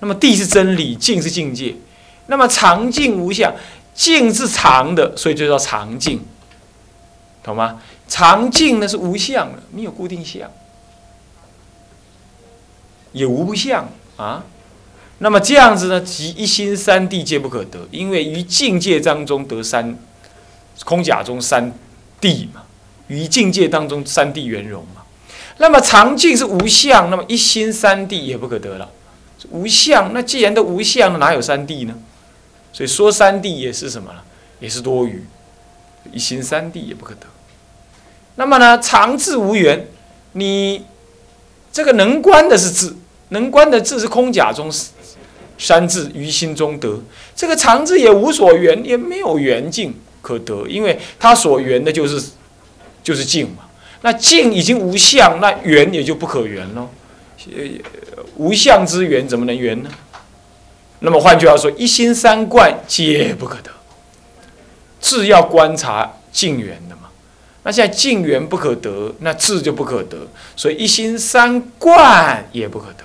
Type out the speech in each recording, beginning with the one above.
那么地是真理，境是境界。那么常境无相，境是常的，所以就叫常境，懂吗？常境呢是无相的，没有固定相，也无不相啊。那么这样子呢，即一心三地皆不可得，因为于境界当中得三空假中三地嘛，于境界当中三地圆融嘛。那么常境是无相，那么一心三地也不可得了。无相，那既然都无相，哪有三谛呢？所以说三谛也是什么呢？也是多余，一心三谛也不可得。那么呢，常智无缘，你这个能观的是智，能观的智是空假中三智于心中得。这个常智也无所缘，也没有缘境可得，因为它所缘的就是就是境嘛。那境已经无相，那缘也就不可缘喽。无相之缘怎么能缘呢？那么换句话说，一心三观皆不可得。智要观察境缘的嘛。那现在境缘不可得，那智就不可得，所以一心三观也不可得。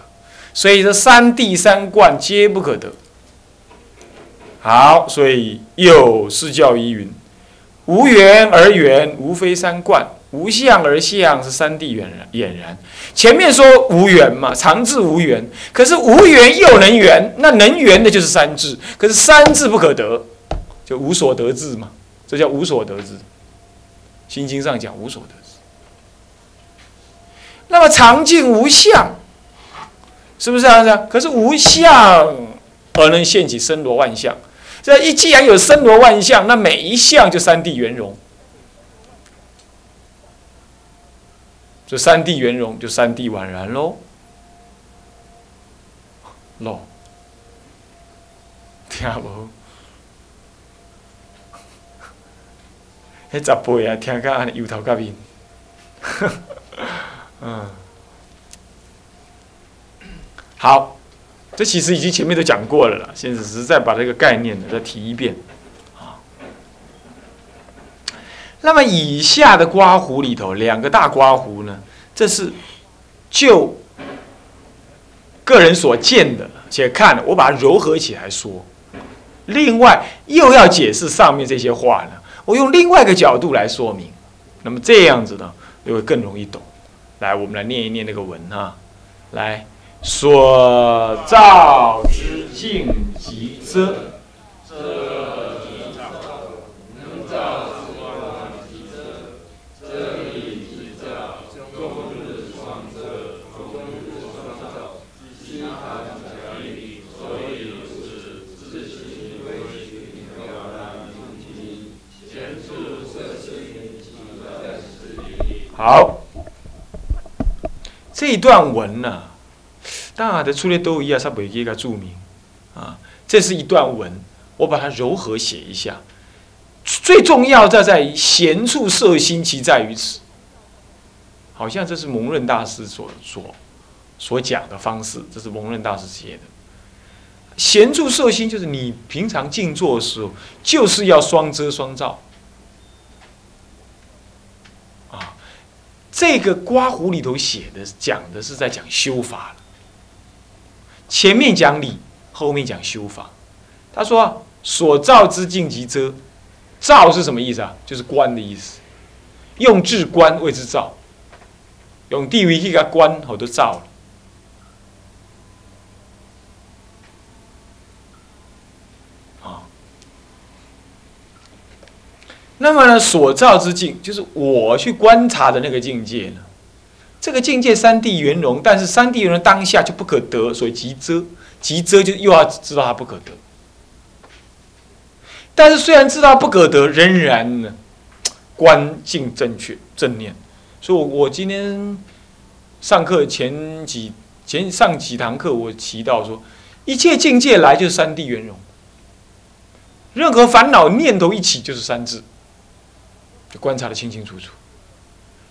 所以这三谛三观皆不可得。好，所以有是教一云：无缘而缘，无非三观。无相而相是三谛俨然俨然。前面说无缘嘛，常智无缘，可是无缘又能缘，那能缘的就是三智，可是三智不可得，就无所得智嘛，这叫无所得智。心经上讲无所得智。那么常静无相，是不是这样子？可是无相而能现起森罗万象，这一既然有森罗万象，那每一项就三谛圆融。这三谛圆融，就三谛宛然喽，喽，听无？迄十倍啊，听甲安尼油头甲面，嗯，好，这其实已经前面都讲过了啦，现在只是再把这个概念呢再提一遍。那么以下的刮胡里头，两个大刮胡呢，这是就个人所见的，且看我把它糅合起来说。另外又要解释上面这些话呢，我用另外一个角度来说明。那么这样子呢，就会更容易懂。来，我们来念一念那个文啊，来，所造之境即遮。好，这一段文呢，当然的出列都一样，它不一个注明啊。这是一段文，我把它柔和写一下。最重要的在于闲处摄心，其在于此。好像这是蒙润大师所所所讲的方式，这是蒙润大师写的。闲处摄心，就是你平常静坐的时候，就是要双遮双照。这个刮胡里头写的讲的是在讲修法，前面讲理，后面讲修法。他说：“所造之境即遮，造是什么意思啊？就是观的意思。用智观谓之造，用地位去给他观，好多造了。”那么呢，所照之境就是我去观察的那个境界呢。这个境界三谛圆融，但是三谛圆融当下就不可得，所以即遮。即遮就又要知道它不可得。但是虽然知道不可得，仍然呢，观境正确正念。所以，我我今天上课前几前上几堂课，我提到说，一切境界来就是三谛圆融，任何烦恼念头一起就是三智。就观察的清清楚楚，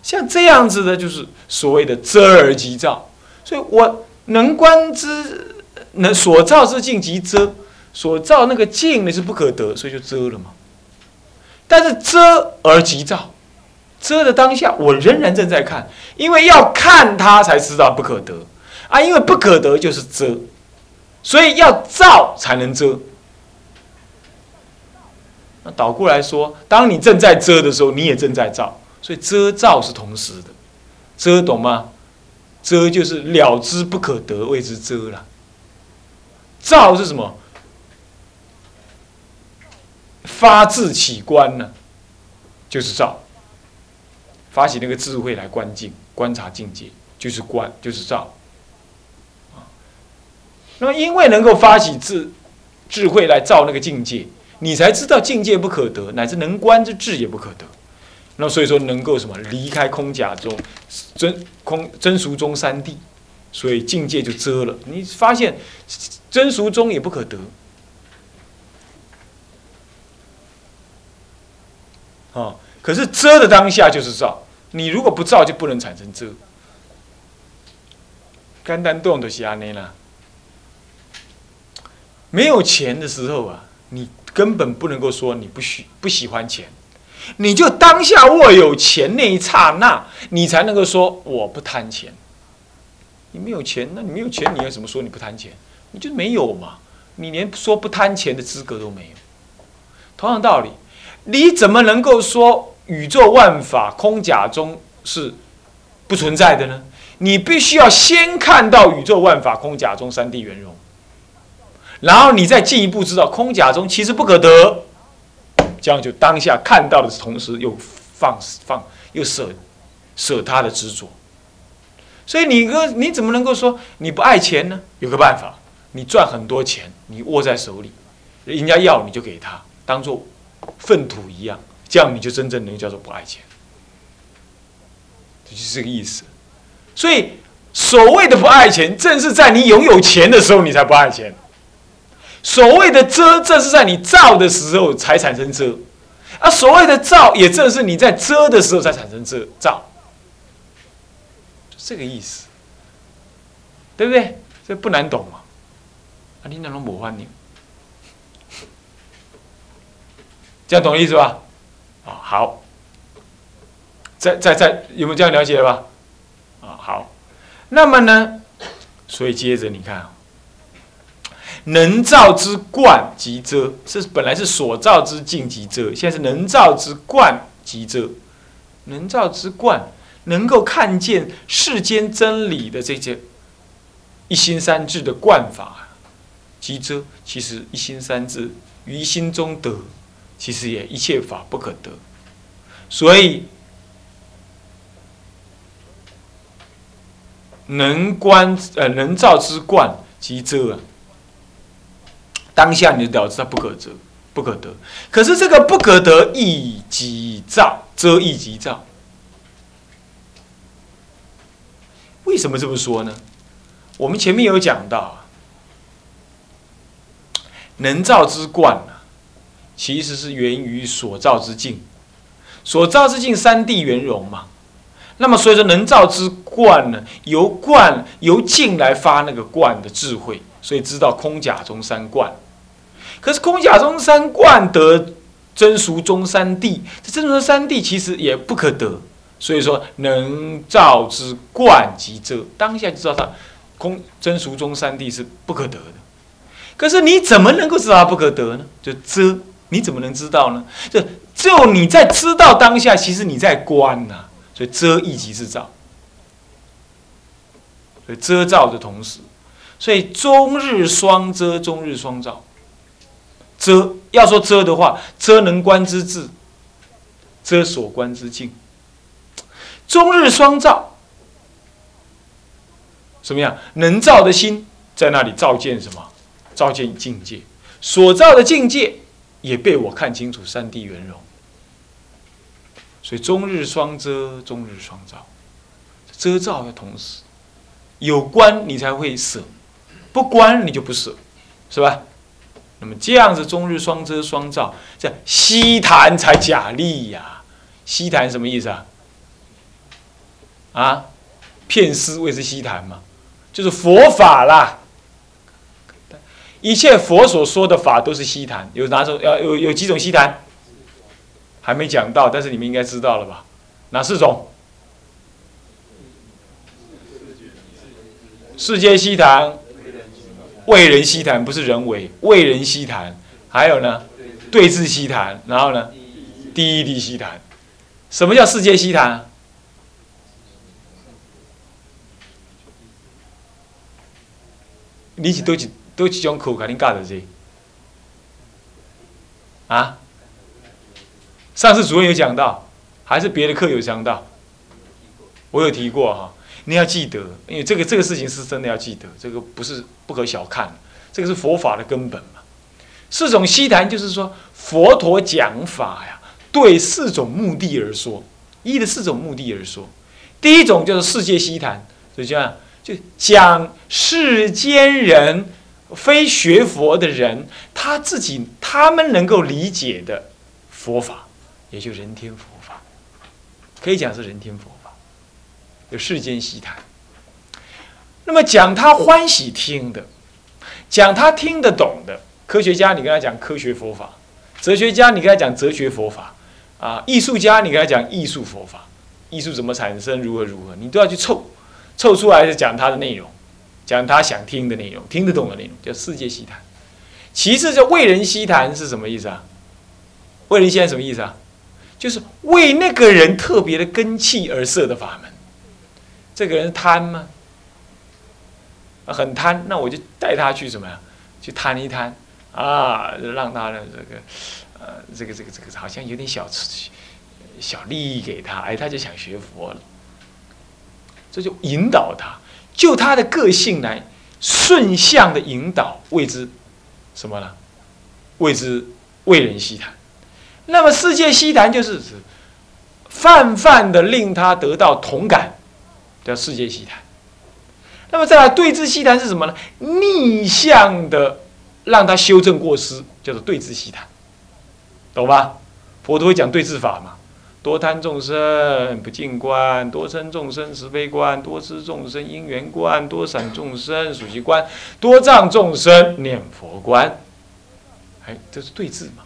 像这样子的，就是所谓的遮而即照。所以我能观之，能所照之境即遮，所照那个境呢是不可得，所以就遮了嘛。但是遮而即照，遮的当下，我仍然正在看，因为要看它才知道不可得啊，因为不可得就是遮，所以要照才能遮。那倒过来说，当你正在遮的时候，你也正在照，所以遮照是同时的。遮懂吗？遮就是了之不可得，谓之遮了。照是什么？发自起观呢，就是照。发起那个智慧来观境、观察境界，就是观，就是照。那么，因为能够发起智智慧来照那个境界，你才知道境界不可得，乃至能观之智也不可得。那所以说，能够什么离开空假中真空真俗中三谛，所以境界就遮了。你发现真俗中也不可得。啊，可是遮的当下就是照，你如果不照，就不能产生遮。肝单动的是安尼啦。没有钱的时候啊，你根本不能够说你不喜不喜欢钱，你就当下握有钱那一刹那，你才能够说我不贪钱。你没有钱，那你没有钱，你要怎么说你不贪钱？你就没有嘛，你连说不贪钱的资格都没有。同样道理。你怎么能够说宇宙万法空假中是不存在的呢？你必须要先看到宇宙万法空假中三谛圆融，然后你再进一步知道空假中其实不可得，这样就当下看到的同时又放放又舍舍他的执着。所以你个你怎么能够说你不爱钱呢？有个办法，你赚很多钱，你握在手里，人家要你就给他，当做。粪土一样，这样你就真正能叫做不爱钱，就是这个意思。所以所谓的不爱钱，正是在你拥有钱的时候，你才不爱钱。所谓的遮，正是在你造的时候才产生遮，而所谓的造，也正是你在遮的时候才产生遮造，就这个意思，对不对？这不难懂嘛？啊，你那种魔幻呢？这样懂意思吧？啊，好。再再再，有没有这样了解吧？啊，好。那么呢？所以接着你看，能造之观即遮，是本来是所造之境即遮，现在是能造之观即遮。能造之观，能够看见世间真理的这些一心三智的观法即遮。其实一心三智于心中得。其实也一切法不可得，所以能观呃能照之观即遮啊，当下你就了知它不可得不可得。可是这个不可得一即照遮一即照，为什么这么说呢？我们前面有讲到，能照之观。其实是源于所造之境，所造之境三谛圆融嘛。那么所以说能造之观呢，由观由境来发那个观的智慧，所以知道空假中三观。可是空假中三观得真俗中三谛，这真俗中三谛其实也不可得。所以说能造之观即遮，当下就知道它空真俗中三谛是不可得的。可是你怎么能够知道它不可得呢？就遮。你怎么能知道呢？就只有你在知道当下，其实你在观呐。所以遮一即是照，所以遮照的同时，所以终日双遮，终日双照。遮要说遮的话，遮能观之智，遮所观之境。终日双照，什么样？能照的心在那里照见什么？照见境界，所照的境界。也被我看清楚三谛圆融，所以终日双遮，终日双照，遮照要同时有关你才会舍，不关你就不舍，是吧？那么这样子中日双遮双照，这西坛才假立呀。西坛什么意思啊？啊，骗师谓之西坛嘛，就是佛法啦。一切佛所说的法都是西谈，有哪种？要有有几种西谈？还没讲到，但是你们应该知道了吧？哪四种？世界西谈、为人希谈不是人为，为人希谈，还有呢，对峙希谈，然后呢，第一地希谈。什么叫世界希谈？你是多几多几种课，肯定教的这啊？上次主任有讲到，还是别的课有讲到？我有提过哈，你要记得，因为这个这个事情是真的要记得，这个不是不可小看，这个是佛法的根本嘛。四种西谈就是说，佛陀讲法呀，对四种目的而说，一的四种目的而说。第一种就是世界西谈，就这样，就讲世间人，非学佛的人，他自己他们能够理解的佛法，也就人天佛法，可以讲是人天佛，有世间西谈。那么讲他欢喜听的，讲他听得懂的。科学家，你跟他讲科学佛法；哲学家，你跟他讲哲学佛法；啊，艺术家，你跟他讲艺术佛法。艺术怎么产生？如何如何？你都要去凑，凑出来是讲他的内容，讲他想听的内容，听得懂的内容，叫世界西谈。其次，叫为人西谈是什么意思啊？为人西谈什么意思啊？就是为那个人特别的根器而设的法门。这个人贪吗？很贪，那我就带他去什么呀？去贪一贪。啊，让他的这个，呃，这个这个这个好像有点小小利益给他，哎，他就想学佛了。这就引导他，就他的个性来顺向的引导，谓之什么呢？谓之为人希谈。那么世界希谈就是指泛泛的令他得到同感，叫世界希谈。那么再来对峙希谈是什么呢？逆向的。让他修正过失，叫做对治西谈，懂吧？佛陀会讲对治法嘛？多贪众生不净观，多嗔众生慈悲观，多痴众生因缘观，多散众生属习观，多障众生念佛观。哎，这是对治嘛？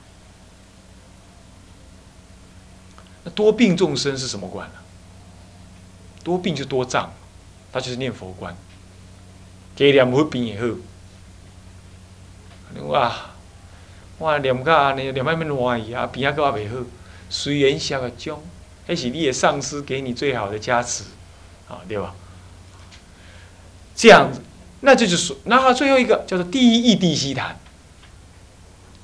那多病众生是什么观呢？多病就多障，他就是念佛观。给两不病以后。哇，哇念到安尼，念到要乱去啊，边仔佫也袂好。随缘消个种，迄是你的上司给你最好的加持，啊，对吧？这样子，那这就是，那最后一个叫做第一义谛西谈，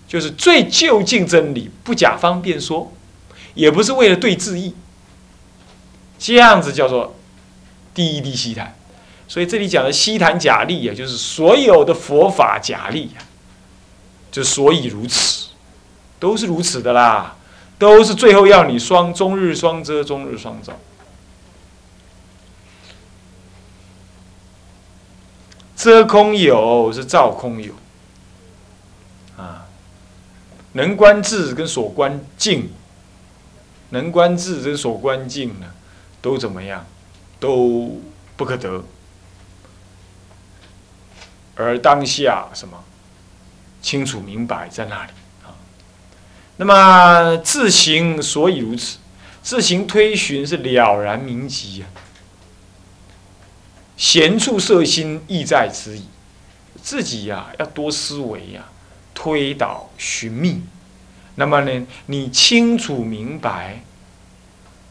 就是最就近真理，不假方便说，也不是为了对质意，这样子叫做第一谛西谈。所以这里讲的西谈假立啊，就是所有的佛法假立啊。就所以如此，都是如此的啦，都是最后要你双终日双遮，终日双照。遮空有是照空有，啊，能观智跟所观境，能观智跟所观境呢，都怎么样？都不可得，而当下什么？清楚明白在那里啊？那么自行所以如此，自行推寻是了然明极呀。闲处摄心意在此矣。自己呀要多思维呀，推导寻觅。那么呢，你清楚明白，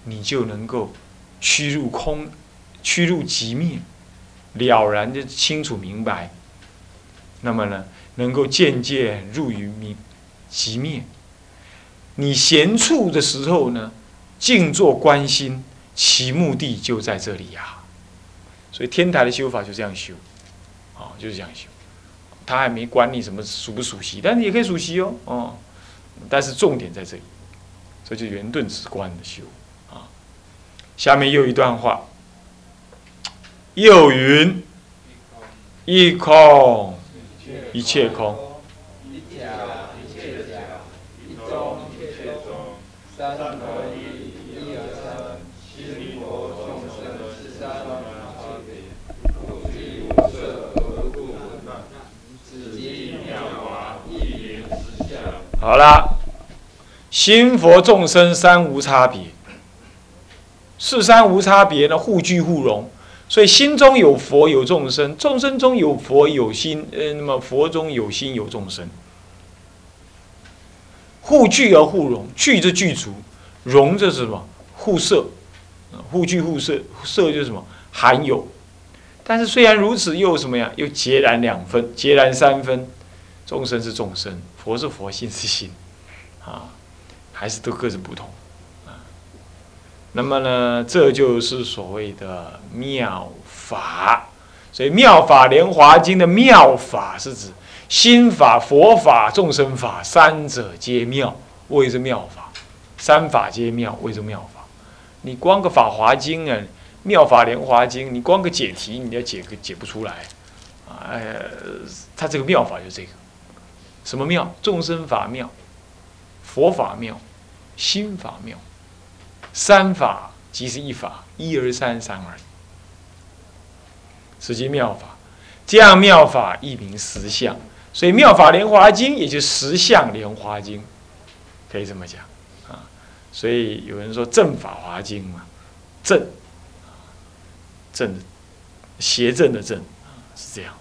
你就能够趋入空，趋入极灭，了然的清楚明白。那么呢？能够渐渐入于明极灭。你闲处的时候呢，静坐观心，其目的就在这里呀。所以天台的修法就这样修，啊，就是这样修。他还没管你什么属不属习，但是也可以属习哦，哦。但是重点在这里，这就圆顿直观的修。下面又一段话，又云：一空。一切空，好了，心佛众生三无差别，四三无差别呢，互具互融，所以心中有佛有众生，众生中有佛有心，呃，那么佛中有心有众生。互具而互融，具就具足，融就是什么？互摄，互具互摄，摄就是什么？含有。但是虽然如此，又什么呀？又截然两分，截然三分。众生是众生，佛是佛，心是心，啊，还是都各自不同。那么呢，这就是所谓的妙法。所以《妙法莲华经》的妙法是指。心法、佛法、众生法，三者皆妙，谓之妙法。三法皆妙，谓之妙法。你光个《法华经》啊，《妙法莲华经》，你光个解题，你要解个解不出来。哎，他这个妙法就是这个，什么妙？众生法妙，佛法妙，心法妙，三法即是一法，一而三，三而已，此即妙法。这样妙法一名实相。所以《妙法莲华经》也就十相莲华经，可以这么讲啊。所以有人说正法华经嘛，正，正，邪正的正是这样。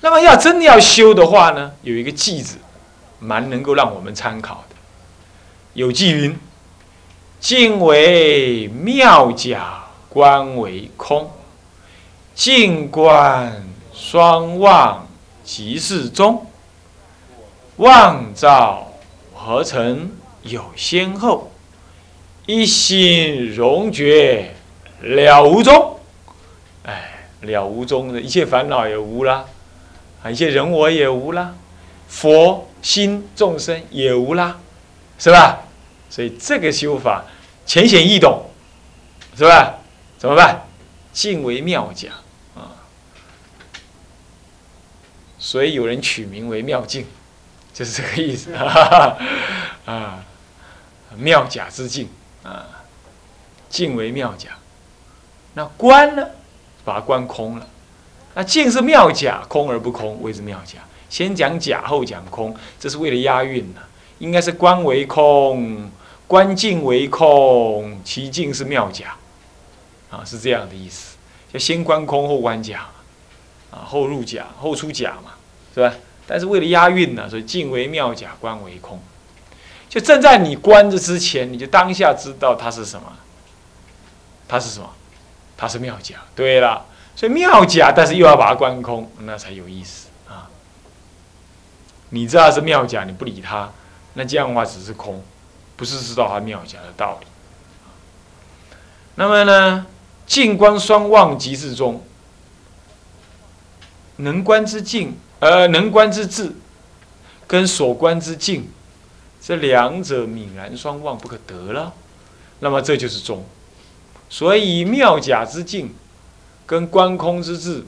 那么要真的要修的话呢，有一个句子，蛮能够让我们参考的。有句云：“静为妙假，观为空。静观双望。”即是中，望照何曾有先后，一心融觉了无踪。哎，了无踪的一切烦恼也无啦，啊，一切人我也无啦，佛心众生也无啦，是吧？所以这个修法浅显易懂，是吧？怎么办？尽为妙讲。所以有人取名为妙境，就是这个意思 啊，妙假之境啊，境为妙假。那观呢，把它观空了。那境是妙假，空而不空，谓之妙假。先讲假，后讲空，这是为了押韵呢。应该是观为空，观境为空，其境是妙假，啊，是这样的意思。就先观空，后观假。啊，后入假，后出假嘛，是吧？但是为了押韵呢，所以静为妙假，观为空。就正在你观着之前，你就当下知道它是什么，它是什么，它是妙假。对了，所以妙假，但是又要把它观空，那才有意思啊。你知道是妙假，你不理它，那这样的话只是空，不是知道他妙假的道理。那么呢，静观双望即是中。能观之境，呃，能观之智，跟所观之境，这两者泯然双望，不可得了。那么这就是中。所以妙假之境，跟观空之智，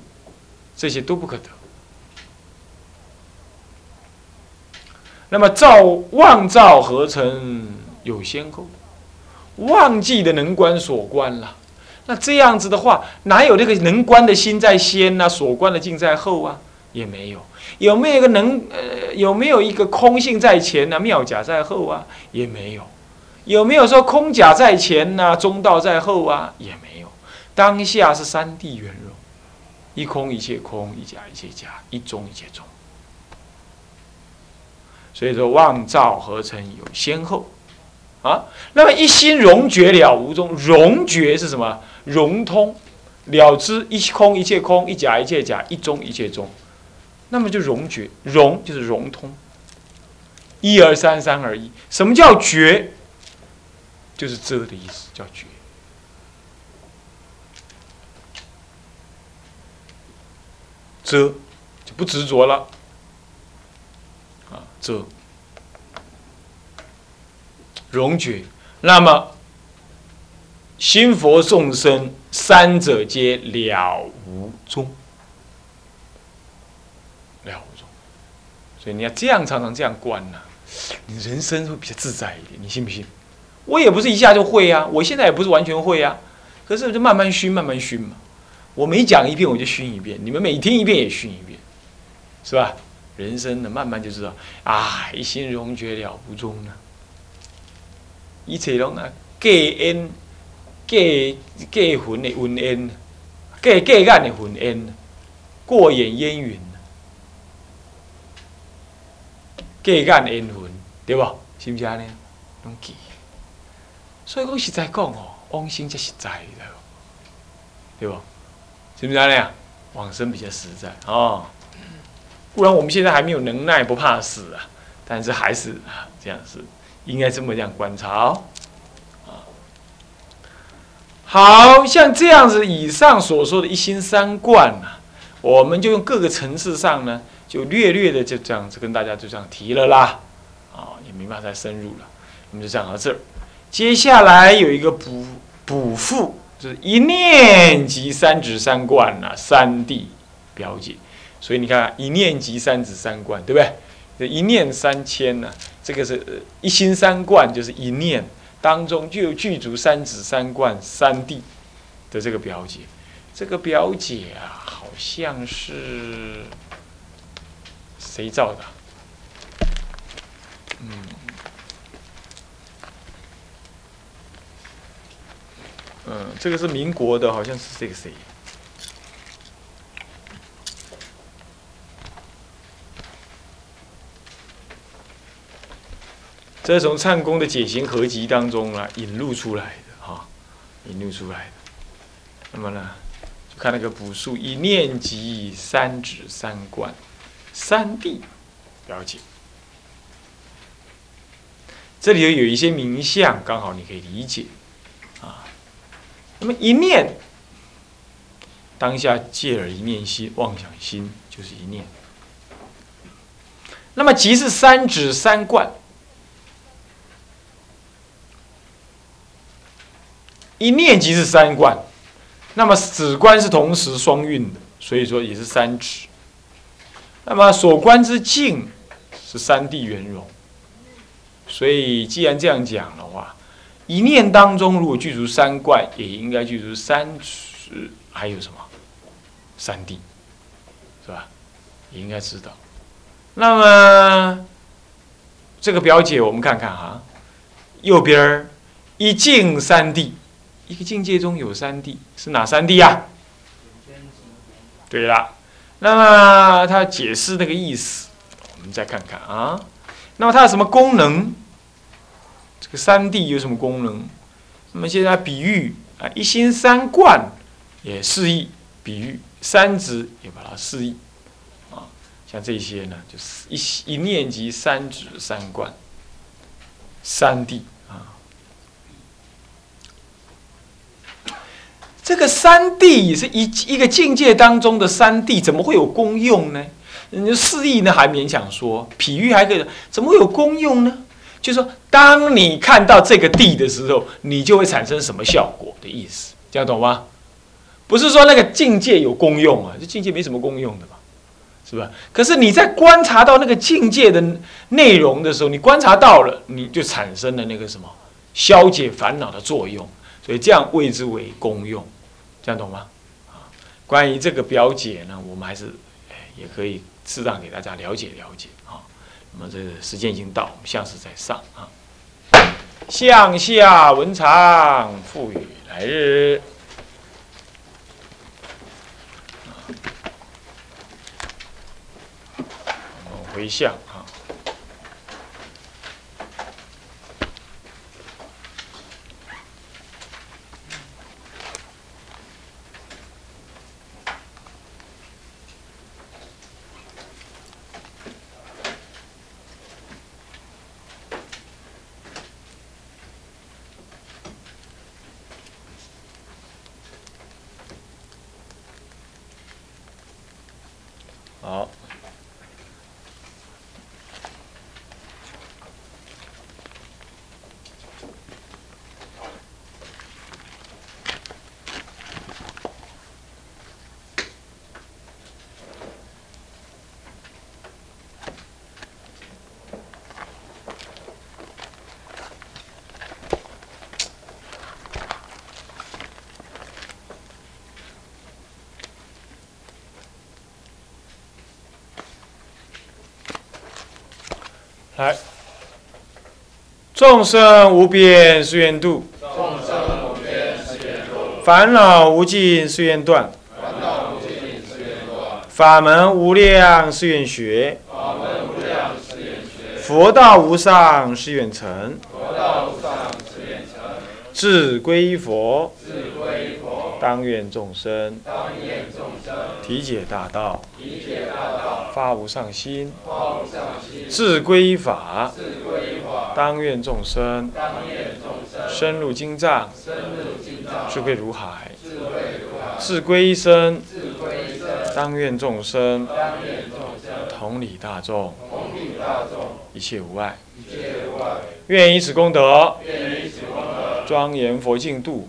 这些都不可得。那么照妄照合成有先后，忘记的能观所观了。那这样子的话，哪有那个能观的心在先呢？所观的境在后啊，也没有。有没有一个能呃，有没有一个空性在前呢？妙假在后啊，也没有。有没有说空假在前呢？中道在后啊，也没有。当下是三谛圆融，一空一切空，一假一切假，一中一切中。所以说，妄造合成有先后啊。那么一心融觉了无中，融觉是什么？融通了知一空一切空一假一切假一中一切中，那么就融觉融就是融通，一而三三而一。什么叫觉？就是遮的意思，叫觉。遮就不执着了啊，遮融觉，那么。心佛众生三者皆了无踪，了无。所以你要这样常常这样观呐，你人生会比较自在一点。你信不信？我也不是一下就会呀，我现在也不是完全会呀。可是我就慢慢熏，慢慢熏嘛。我每讲一遍我就熏一遍，你们每听一遍也熏一遍，是吧？人生呢，慢慢就知道啊，一心融觉了无踪呢，一切拢啊，给恩。过魂的云烟，过过眼的云烟，过眼烟云，过眼烟云，对不？是毋是安尼？拢记。所以讲实在讲哦，往生才实在，对不？是不是安尼啊？往生比较实在哦。不然我们现在还没有能耐，不怕死啊。但是还是这样子应该这么样观察哦。好像这样子，以上所说的一心三观呐，我们就用各个层次上呢，就略略的就这样子跟大家就这样提了啦。啊，也没办法再深入了，我们就讲到这儿。接下来有一个补补复，就是一念即三指三观呐，三谛表解。所以你看，一念即三指三观，对不对？这一念三千呢，这个是一心三观，就是一念。当中就有具足三指三观三谛的这个表姐，这个表姐啊，好像是谁造的？嗯，嗯，这个是民国的，好像是这个谁？这是从唱功的解行合集当中啊引入出来的哈，引入出来的。那么呢，就看那个补数一念即三指三观三谛了解。这里头有一些名相，刚好你可以理解啊。那么一念当下借耳一念心，妄想心就是一念。那么即是三指三观。一念即是三观，那么指观是同时双运的，所以说也是三指。那么所观之境是三谛圆融，所以既然这样讲的话，一念当中如果具足三观，也应该具足三指，还有什么三谛，是吧？也应该知道。那么这个表解我们看看哈，右边一境三谛。一个境界中有三谛，是哪三谛呀？对了，那么他解释那个意思，我们再看看啊。那么它有什么功能？这个三谛有什么功能？那么现在比喻啊，一心三观也示意比喻，三指也把它示意啊。像这些呢，就是一一念即三指三观三谛。这个三谛是一一个境界当中的三谛，怎么会有功用呢？你示意呢还勉强说，比喻还可以，怎么会有功用呢？就是说，当你看到这个地的时候，你就会产生什么效果的意思，这样懂吗？不是说那个境界有功用啊，这境界没什么功用的嘛，是吧？可是你在观察到那个境界的内容的时候，你观察到了，你就产生了那个什么消解烦恼的作用。所以这样谓之为功用，这样懂吗？啊，关于这个表解呢，我们还是也可以适当给大家了解了解啊。那么这个时间已经到，我们下次再上啊。向下文长赋予来日，回向。众生无边誓愿度，众生无边誓愿烦恼无尽誓愿断，法门无量誓愿学，佛道无上誓愿成，至归依佛，当愿众生体解大道，发无上心，自归依法，当愿众生深入经藏，智慧如海，自归一生，当愿众生同理大众，一切无碍，愿以此功德，庄严佛净土，